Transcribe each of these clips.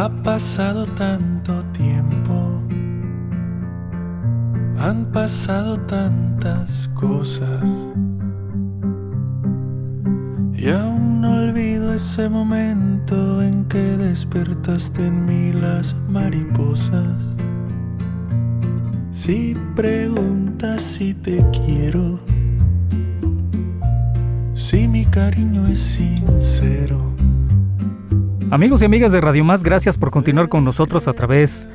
Ha pasado tanto tiempo, han pasado tantas cosas, y aún no olvido ese momento en que despertaste en mí las mariposas. Si preguntas si te quiero, si mi cariño es sincero. Amigos y amigas de Radio Más, gracias por continuar con nosotros a través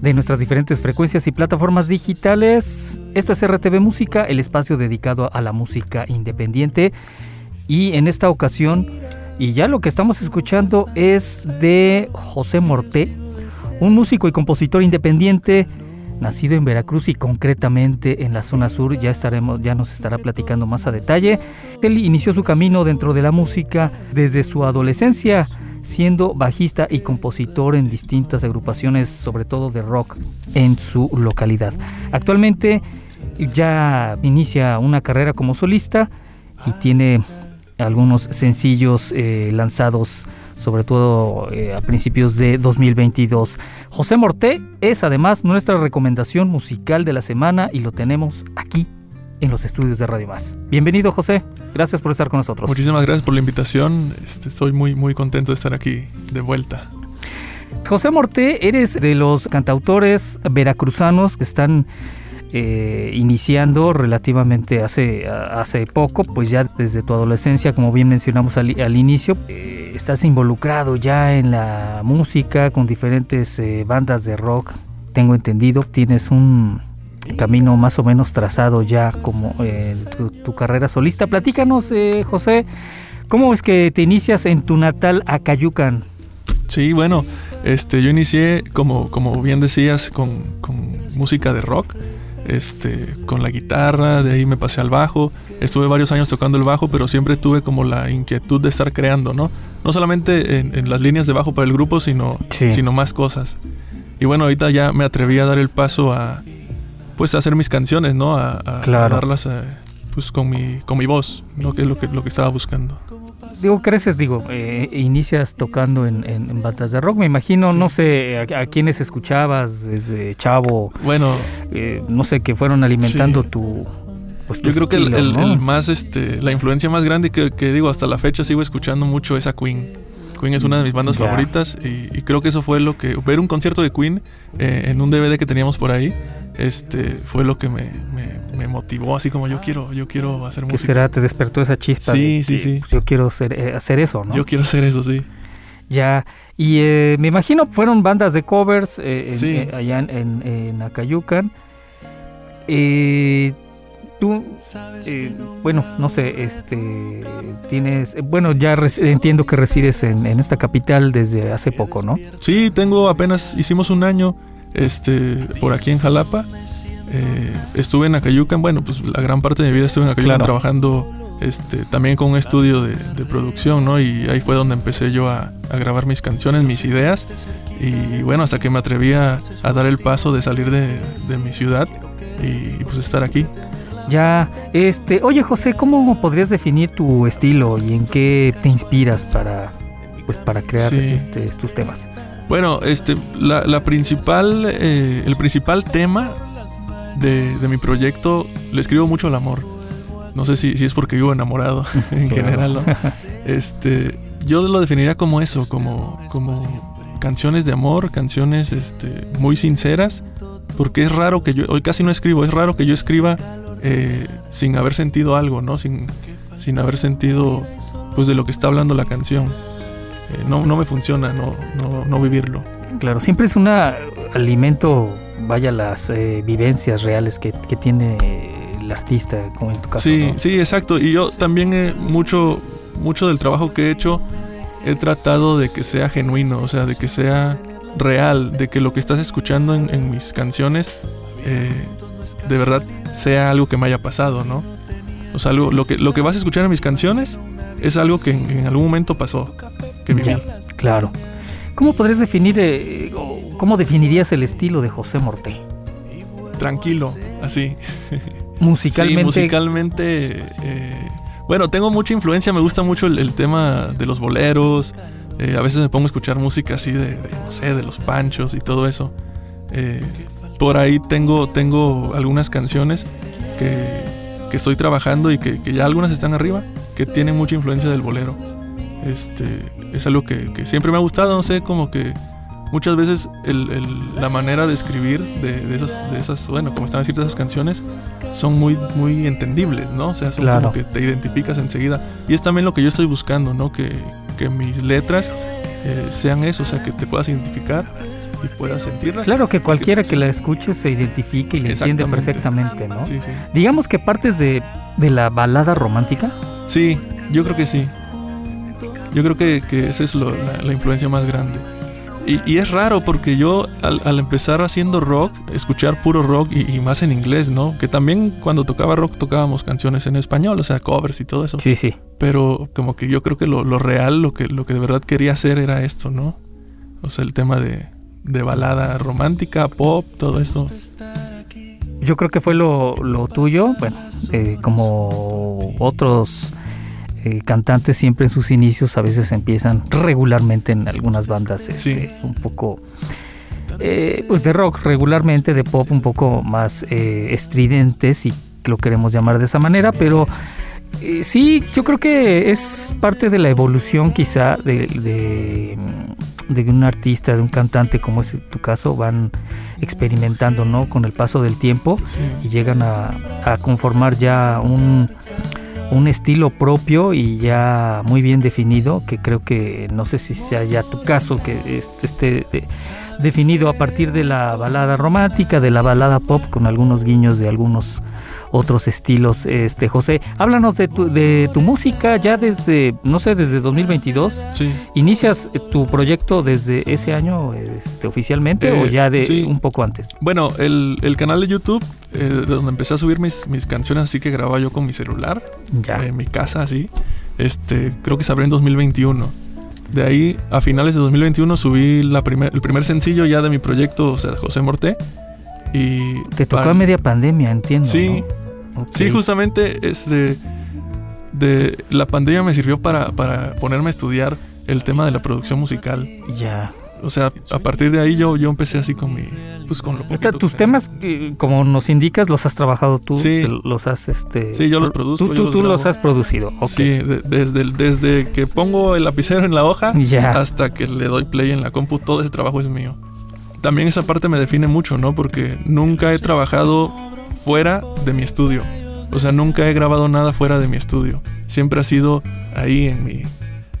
de nuestras diferentes frecuencias y plataformas digitales. Esto es RTV Música, el espacio dedicado a la música independiente. Y en esta ocasión, y ya lo que estamos escuchando es de José Morté, un músico y compositor independiente nacido en Veracruz y concretamente en la zona sur, ya estaremos ya nos estará platicando más a detalle. Él inició su camino dentro de la música desde su adolescencia siendo bajista y compositor en distintas agrupaciones, sobre todo de rock, en su localidad. Actualmente ya inicia una carrera como solista y tiene algunos sencillos eh, lanzados sobre todo eh, a principios de 2022. José Morté es además nuestra recomendación musical de la semana y lo tenemos aquí en los estudios de Radio Más. Bienvenido José, gracias por estar con nosotros. Muchísimas gracias por la invitación, este, estoy muy, muy contento de estar aquí de vuelta. José Morté, eres de los cantautores veracruzanos que están eh, iniciando relativamente hace, hace poco, pues ya desde tu adolescencia, como bien mencionamos al, inicio, eh, estás involucrado ya en la música con diferentes eh, bandas de rock, tengo entendido, tienes un camino más o menos trazado ya como eh, tu, carrera solista. Platícanos, eh, José, ¿cómo es que te inicias en tu natal Acayucan? Sí, bueno, este, yo inicié, como, como bien decías, con, música de rock, este, con la guitarra, de ahí me pasé al bajo. Estuve varios años tocando el bajo, pero siempre tuve como la inquietud de estar creando, ¿no? No solamente en, las líneas de bajo para el grupo, sino, sino más cosas. Y bueno, ahorita ya me atreví a dar el paso a, pues hacer mis canciones, ¿no? A, darlas eh, pues con mi, con mi voz, ¿no? Que es lo que, lo que estaba buscando. Digo, creces, digo, eh, inicias tocando en, en, bandas de rock, me imagino, no sé, a, quienes escuchabas desde chavo. Bueno. Eh, no sé, que fueron alimentando tu... Pues, Yo creo que el, más, este, la influencia más grande que, que digo, hasta la fecha sigo escuchando mucho es a Queen. Queen es una de mis bandas favoritas y, creo que eso fue lo que ver un concierto de Queen en un DVD que teníamos por ahí este fue lo que me, motivó así como yo quiero yo quiero hacer música. ¿Qué será? ¿Te despertó esa chispa? Sí, sí, sí. Pues, yo quiero eh, hacer eso, ¿no? Yo quiero hacer eso, sí. Ya, y eh, me imagino fueron bandas de covers eh, allá en, en, Acayucan. tú, bueno, no sé, este, tienes, bueno, ya entiendo que resides en, en esta capital desde hace poco, ¿no? Sí, tengo apenas, hicimos un año este, por aquí en Jalapa. Eh, estuve en Acayucan, bueno, pues la gran parte de mi vida estuve en Acayucan trabajando este, también con un estudio de, producción, ¿no? Y ahí fue donde empecé yo a, grabar mis canciones, mis ideas. Y bueno, hasta que me atreví a, dar el paso de salir de, mi ciudad y, pues estar aquí. Ya, este, oye José, ¿cómo podrías definir tu estilo y en qué te inspiras para, pues, para crear este, tus temas? Bueno, este, la, principal, eh, el principal tema de, mi proyecto le escribo mucho al amor. No sé si, es porque vivo enamorado en general. Este, yo lo definiría como eso, como, como canciones de amor, canciones este, muy sinceras, porque es raro que yo, hoy casi no escribo, es raro que yo escriba eh, sin haber sentido algo, ¿no? Sin, sin haber sentido pues de lo que está hablando la canción. Eh, no, no me funciona no, no, vivirlo. Claro, siempre es un alimento, vaya, las eh, vivencias reales que, tiene el artista, como en tu caso. Sí, sí, exacto. Y yo también mucho, mucho del trabajo que he hecho he tratado de que sea genuino, o sea, de que sea real, de que lo que estás escuchando en, mis canciones eh, de verdad sea algo que me haya pasado, ¿no? O sea, lo, que, lo que vas a escuchar en mis canciones es algo que en, algún momento pasó, que claro. ¿Cómo podrías definir, eh, cómo definirías el estilo de José Morté? Tranquilo, así. Musicalmente. Sí, musicalmente. Eh, bueno, tengo mucha influencia, me gusta mucho el, tema de los boleros. Eh, a veces me pongo a escuchar música así de, no sé, de los panchos y todo eso. por ahí tengo, tengo algunas canciones que, que estoy trabajando y que, que, ya algunas están arriba, que tienen mucha influencia del bolero. Este, es algo que, siempre me ha gustado, no sé, como que muchas veces la manera de escribir de, esas, de esas, bueno, como están escritas esas canciones, son muy, muy entendibles, ¿no? O sea, son como que te identificas enseguida. Y es también lo que yo estoy buscando, ¿no? Que, mis letras eh, sean eso, o sea, que te puedas identificar y puedas sentirlas. Claro, que cualquiera que la escuche se identifique y la entiende perfectamente, ¿no? Sí, sí. Digamos que partes de, de la balada romántica. Sí, yo creo que sí. Yo creo que, esa es la, influencia más grande. Y, es raro porque yo al, empezar haciendo rock, escuchar puro rock y, más en inglés, ¿no? Que también cuando tocaba rock tocábamos canciones en español, o sea, covers y todo eso. Sí, sí. Pero como que yo creo que lo, real, lo que, lo que de verdad quería hacer era esto, ¿no? O sea, el tema de, balada romántica, pop, todo eso. Yo creo que fue lo, tuyo, bueno, eh, como otros eh, cantantes siempre en sus inicios a veces empiezan regularmente en algunas bandas este, un poco eh, pues de rock regularmente de pop un poco más eh, estridentes si lo queremos llamar de esa manera pero sí yo creo que es parte de la evolución quizá de, de, un artista de un cantante como es tu caso van experimentando no con el paso del tiempo y llegan a conformar ya un un estilo propio y ya muy bien definido, que creo que no sé si sea ya tu caso, que esté definido a partir de la balada romántica, de la balada pop, con algunos guiños de algunos otros estilos. Este José, háblanos de tu, de tu música ya desde, no sé, desde 2022. Sí. ¿Inicias tu proyecto desde ese año este, oficialmente o eh, ya de un poco antes? Bueno, el, el canal de YouTube, eh, de donde empecé a subir mis, mis canciones así que grababa yo con mi celular, ya. en mi casa así, este, creo que se abrió en 2021. De ahí, a finales de 2021, subí la primer, el primer sencillo ya de mi proyecto, o sea, José Morté. Y Te tocó a media pandemia, entiendo. Sí, Sí, justamente es de, la pandemia me sirvió para, ponerme a estudiar el tema de la producción musical. Ya. O sea, a partir de ahí yo, yo empecé así con mi, pues con lo Tus temas, como nos indicas, los has trabajado tú, sí. los has, este... Sí, yo los produzco. Tú, tú, los, has producido, Sí, desde, desde que pongo el lapicero en la hoja hasta que le doy play en la compu, todo ese trabajo es mío. También esa parte me define mucho, ¿no? Porque nunca he trabajado fuera de mi estudio. O sea, nunca he grabado nada fuera de mi estudio. Siempre ha sido ahí en mi,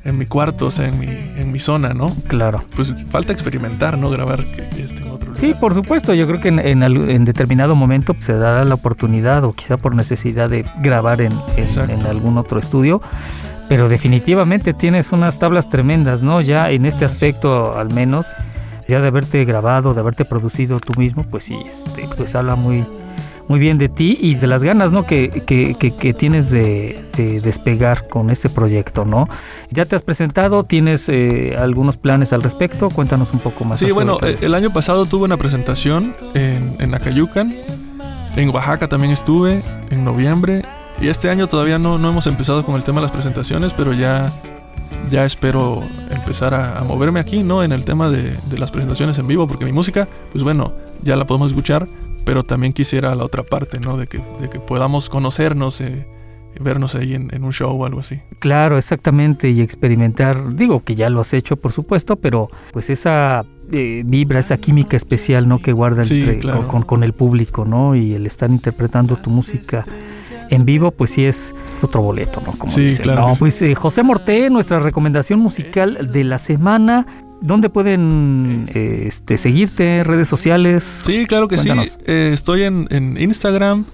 en mi cuarto, o sea, en mi, en mi zona, ¿no? Claro. Pues falta experimentar, ¿no? Grabar esté en otro lugar. Sí, por supuesto. Yo creo que en, determinado momento se dará la oportunidad, o quizá por necesidad de grabar en, en, algún otro estudio. Pero definitivamente tienes unas tablas tremendas, ¿no? Ya en este aspecto, al menos, ya de haberte grabado, de haberte producido tú mismo, pues sí, este, pues habla muy muy bien de ti y de las ganas ¿no? que, que, tienes de, despegar con este proyecto. ¿no? Ya te has presentado, tienes eh, algunos planes al respecto, cuéntanos un poco más. Sí, bueno, eh, el año pasado tuve una presentación en, en Acayucan, en Oaxaca también estuve en noviembre y este año todavía no, no hemos empezado con el tema de las presentaciones, pero ya ya espero empezar a, moverme aquí, ¿no? En el tema de, de, las presentaciones en vivo, porque mi música, pues bueno, ya la podemos escuchar, pero también quisiera la otra parte, ¿no? De que, de que podamos conocernos, eh, vernos ahí en, un show o algo así. Claro, exactamente, y experimentar, digo que ya lo has hecho, por supuesto, pero pues esa eh, vibra, esa química especial, ¿no? Que guarda con, el público, ¿no? Y el estar interpretando tu música en vivo, pues sí es otro boleto, ¿no? Como sí, claro. pues eh, José Morté, nuestra recomendación musical de la semana. ¿Dónde pueden este, seguirte? ¿Redes sociales? Sí, claro que sí. Eh, estoy en, Instagram,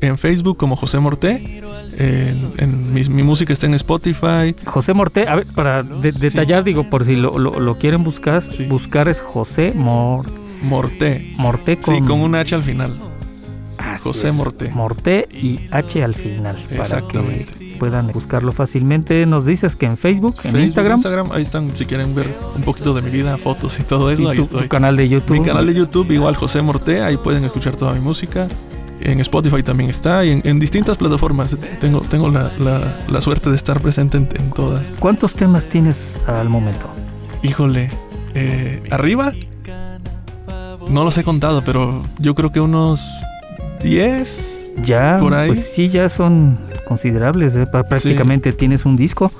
en Facebook como José Morté En, en mi, mi música está en Spotify. José Morte, a ver, para de- detallar, digo, por si lo, lo- lo quieren buscar, Sí. buscar es José Mor, Morté. Morte con, Sí, con un H al final. Así José es, Morte. Morte y H al final. Exactamente. Para que puedan buscarlo fácilmente. Nos dices que en Facebook, en Facebook, Instagram, Instagram, ahí están, si quieren ver un poquito de mi vida, fotos y todo eso, y ahí tu, estoy. tu canal de YouTube. Mi canal de YouTube, igual José Morté, ahí pueden escuchar toda mi música. En Spotify también está y en, en distintas plataformas. Tengo, tengo la, la- la suerte de estar presente en, en todas. ¿Cuántos temas tienes al momento? Híjole, eh, arriba, no los he contado, pero yo creo que unos 10. Ya, Por ahí. pues sí, ya son considerables. ¿eh? Prácticamente tienes un disco.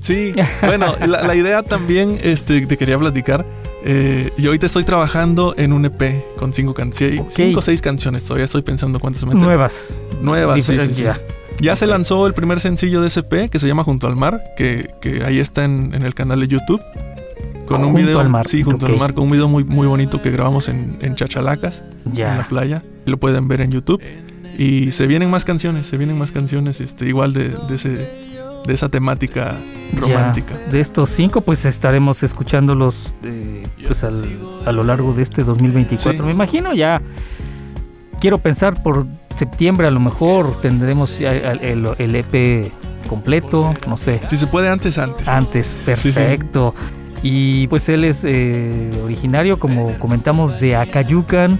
Sí, bueno, la, la idea también este, te quería platicar. Eh, yo ahorita estoy trabajando en un EP con cinco canciones, cinco o seis canciones. Todavía estoy pensando cuántas meter. Nuevas. Nuevas, sí, ya. Ya se lanzó el primer sencillo de ese EP que se llama Junto al Mar, que, que ahí está en, en el canal de YouTube. Con un Junto video. al mar, Sí, junto al mar, con un video muy, muy bonito que grabamos en, en Chachalacas, en la Ya. playa. Lo pueden ver en YouTube. Y se vienen más canciones, se vienen más canciones, este, igual de, de ese, de esa temática romántica. Ya. De estos cinco, pues estaremos escuchándolos eh, pues al- a lo largo de este 2024. Sí. Me imagino ya. Quiero pensar por septiembre a lo mejor tendremos el, el- EP completo, no sé. Si se puede antes, antes. Antes, Sí, sí. perfecto. Y pues él es eh, originario, como comentamos, de Acayucan,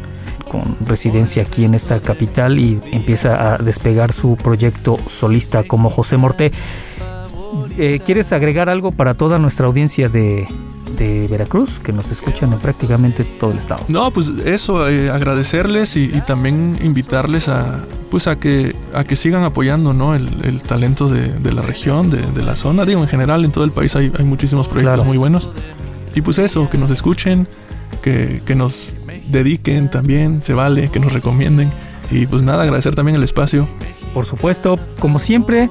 con residencia aquí en esta capital y empieza a despegar su proyecto solista como José Morte. Eh, ¿Quieres agregar algo para toda nuestra audiencia de, de Veracruz, que nos escuchan en prácticamente todo el estado? No, pues eso, eh, agradecerles y, y también invitarles a pues a que a que sigan apoyando ¿no? el, el talento de, de la región, de, de la zona. Digo, en general en todo el país hay, hay muchísimos proyectos Claro. muy buenos. Y pues eso, que nos escuchen, que, que nos dediquen también, se vale, que nos recomienden. Y pues nada, agradecer también el espacio. Por supuesto, como siempre,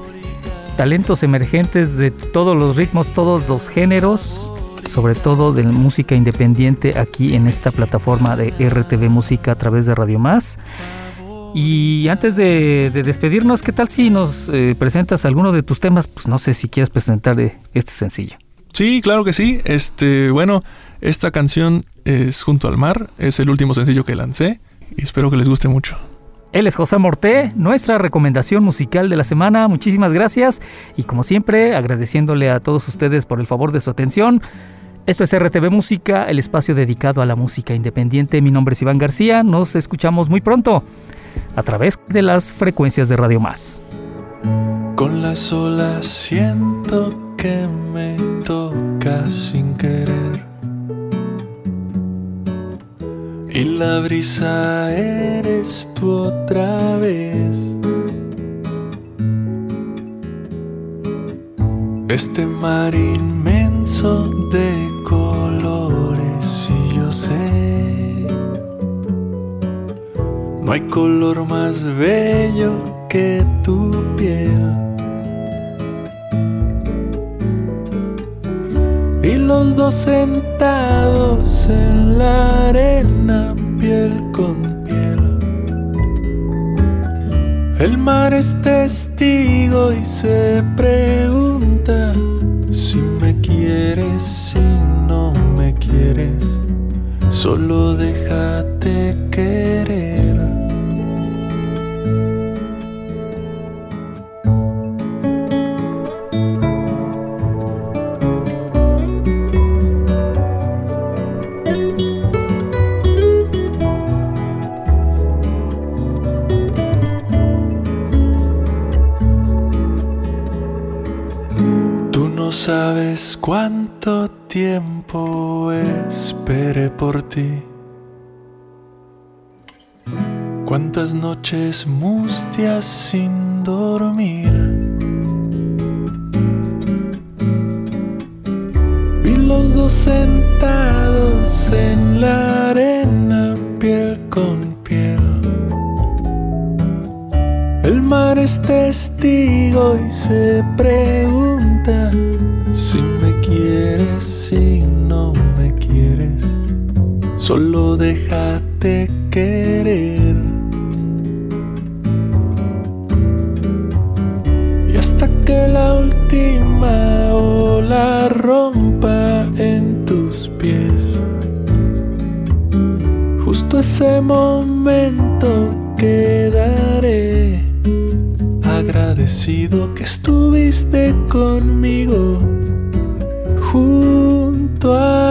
talentos emergentes de todos los ritmos, todos los géneros, sobre todo de música independiente aquí en esta plataforma de RTV Música a través de Radio Más. Y antes de, de despedirnos, ¿qué tal si nos eh, presentas alguno de tus temas? Pues no sé si quieres presentar este sencillo. Sí, claro que sí. Este, bueno, esta canción es Junto al Mar, es el último sencillo que lancé y espero que les guste mucho. Él es José Morté, nuestra recomendación musical de la semana. Muchísimas gracias y como siempre agradeciéndole a todos ustedes por el favor de su atención. Esto es RTV Música, el espacio dedicado a la música independiente. Mi nombre es Iván García, nos escuchamos muy pronto a través de las frecuencias de Radio Más. Con las olas siento que me toca sin querer. Y la brisa eres tú otra vez. Este mar inmenso de colores y yo sé. No hay color más bello que tu piel. Dos sentados en la arena, piel con piel. El mar es testigo y se pregunta si me quieres, si no me quieres. Solo déjate querer. Sabes cuánto tiempo esperé por ti. Cuántas noches mustias sin dormir. Y los dos sentados en la arena, piel con piel. El mar es testigo y se pregunta quieres, si no me quieres. Solo déjate querer. que la última ola rompa en tus pies. Justo ese momento quedaré agradecido que estuviste conmigo junto a